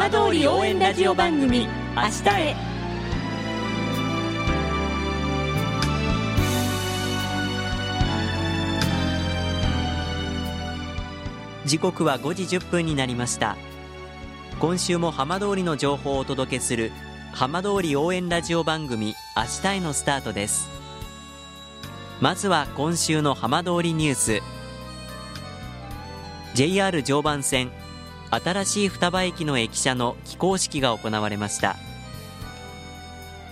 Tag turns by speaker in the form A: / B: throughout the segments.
A: 浜通り応援ラジオ番組「明日へ」
B: 時刻は5時10分になりました。今週も浜通りの情報をお届けする浜通り応援ラジオ番組明日へのスタートです。まずは今週の浜通りニュース。JR 常磐線新しい双葉駅の駅舎の起工式が行われました。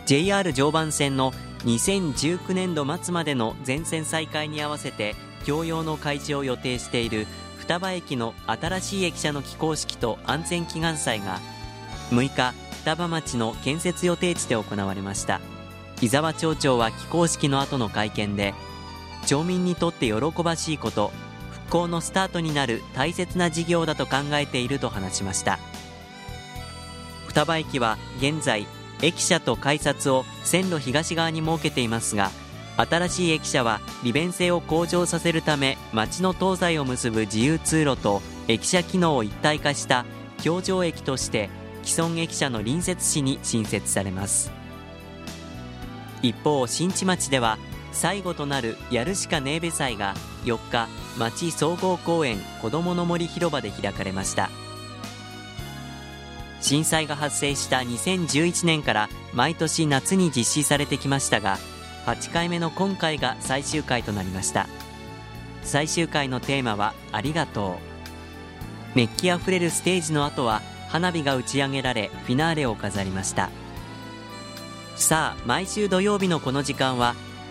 B: JR 常磐線の2019年度末までの全線再開に合わせて共用の開示を予定している双葉駅の新しい駅舎の起工式と安全祈願祭が6日双葉町の建設予定地で行われました。伊沢町長は起工式の後の会見で町民にとって喜ばしいこと復興のスタートになる大切な事業だと考えていると話しました。双葉駅は現在駅舎と改札を線路東側に設けていますが新しい駅舎は利便性を向上させるため町の東西を結ぶ自由通路と駅舎機能を一体化した橋上駅として既存駅舎の隣接市に新設されます。一方新地町では最後となるやるしかネーベ祭が4日町総合公園子どもの森広場で開かれました。震災が発生した2011年から毎年夏に実施されてきましたが8回目の今回が最終回となりました。最終回のテーマはありがとう。熱気あふれるステージの後は花火が打ち上げられフィナーレを飾りました。さあ毎週土曜日のこの時間は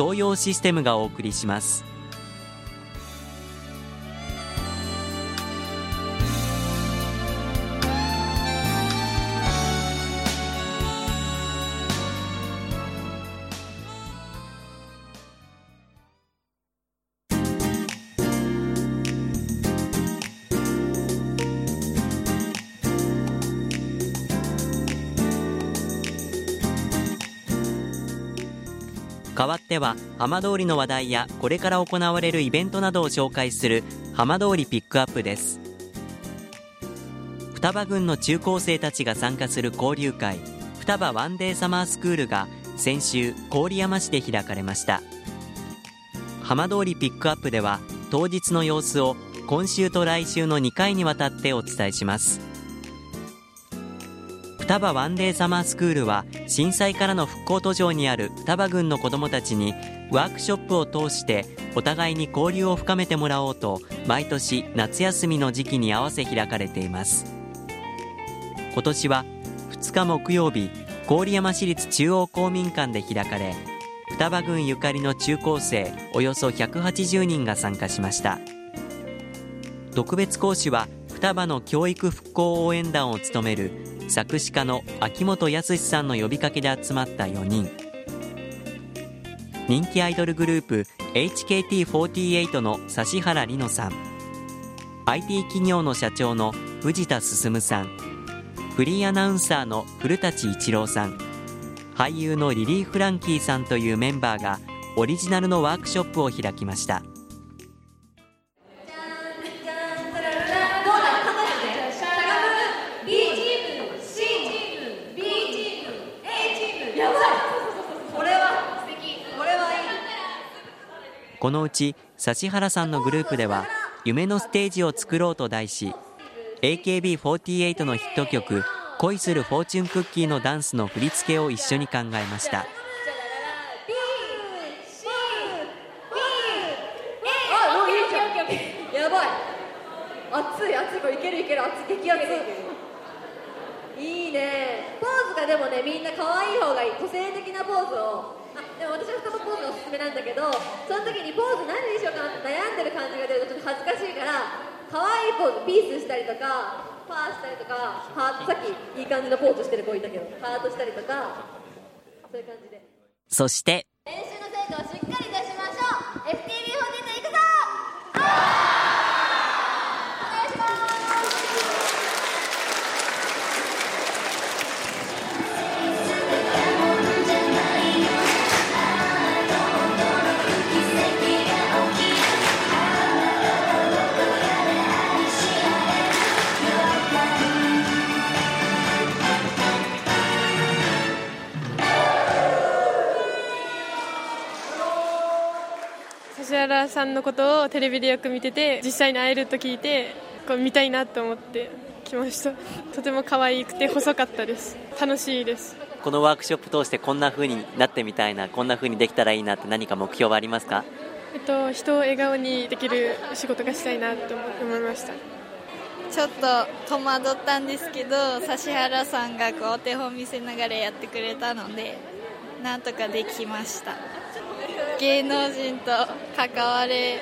B: 東洋システムがお送りします。代わっては浜通りの話題やこれから行われるイベントなどを紹介する浜通りピックアップです。双葉郡の中高生たちが参加する交流会双葉ワンデーサマースクールが先週郡山市で開かれました。浜通りピックアップでは当日の様子を今週と来週の2回にわたってお伝えします。双葉ワンデーサマースクールは震災からの復興途上にある双葉郡の子どもたちにワークショップを通してお互いに交流を深めてもらおうと毎年夏休みの時期に合わせ開かれています。今年は2日木曜日郡山市立中央公民館で開かれ双葉郡ゆかりの中高生およそ180人が参加しました。特別講師は双葉の教育復興応援団を務める作詞家の秋元康さんの呼びかけで集まった4人。人気アイドルグループ HKT48 の指原莉乃さん。IT 企業の社長の藤田進さん。フリーアナウンサーの古舘一郎さん。俳優のリリー・フランキーさんというメンバーがオリジナルのワークショップを開きました。このうち指原さんのグループでは夢のステージを作ろうと題し AKB48 のヒット曲恋するフォーチュンクッキーのダンスの振り付けを一緒に考えました。
C: やばい。熱い熱い。これいけるいける。熱い激熱。いいね。ポーズがでもねみんな可愛い方がいい。個性的なポーズを。でも私は双葉ポーズがおすすめなんだけどその時にポーズ何にしようかなって悩んでる感じが出るとちょっと恥ずかしいから可愛いポーズピースしたりとかパーしたりとかハートさっきいい感じのポーズしてる子いたけどハートしたりとかそういう感じで。
B: そして
D: 指原さんのことをテレビでよく見てて実際に会えると聞いてこう見たいなと思って来ました。とても可愛くて細かったです。楽しいです。
B: このワークショップ通してこんな風になってみたいなこんな風にできたらいいなって何か目標はありますか？
D: えっと人を笑顔にできる仕事がしたいなと思いました。
E: ちょっと戸惑ったんですけど指原さんがこうお手本見せながらやってくれたのでなんとかできました芸能人と関われ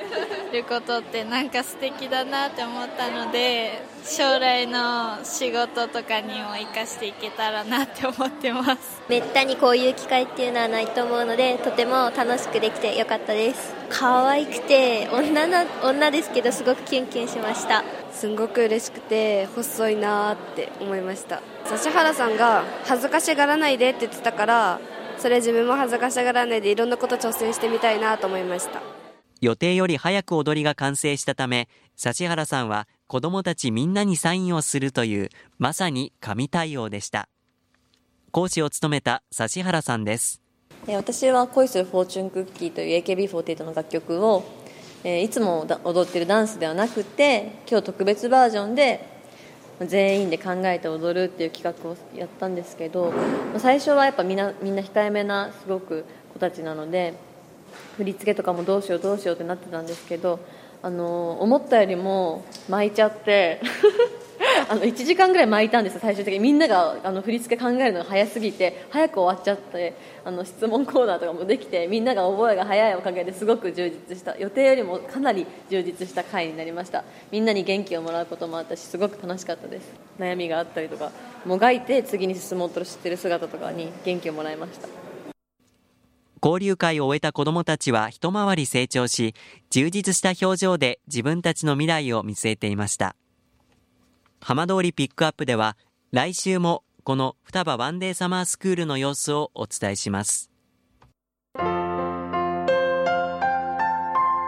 E: ることってなんか素敵だなって思ったので将来の仕事とかにも生かしていけたらなって思ってます。
F: めったにこういう機会っていうのはないと思うのでとても楽しくできてよかったです。可愛くて女の女ですけどすごくキュンキュンしました。
G: すんごく嬉しくて細いなって思いました。指原さんが恥ずかしがらないでって言ってたからそれ自分も恥ずかしがらないでいろんなこと挑戦してみたいなと思いました。
B: 予定より早く踊りが完成したため指原さんは子供たちみんなにサインをするというまさに神対応でした。講師を務めた指原さんです。
H: えー私は恋するフォーチュンクッキーという AKB48 の楽曲を、えーいつもだ踊ってるダンスではなくて今日特別バージョンで全員で考えて踊るっていう企画をやったんですけど最初はやっぱみんなみんな控えめなすごく子たちなので振り付けとかもどうしようどうしようってなってたんですけどあの思ったよりも巻いちゃって あの1時間ぐらい巻いたんです最終的に。みんながあの振り付け考えるのが早すぎて早く終わっちゃってあの質問コーナーとかもできてみんなが覚えが早いおかげですごく充実した予定よりもかなり充実した回になりました。みんなに元気をもらうこともあったしすごく楽しかったです。悩みがあったりとかもがいて次に進もうとしてる姿とかに元気をもらいました。
B: 交流会を終えた子供たちは一回り成長し充実した表情で自分たちの未来を見据えていました。浜通りピックアップでは来週もこの双葉ワンデーサマースクールの様子をお伝えします。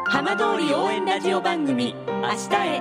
A: 浜通り応援ラジオ番組「明日へ」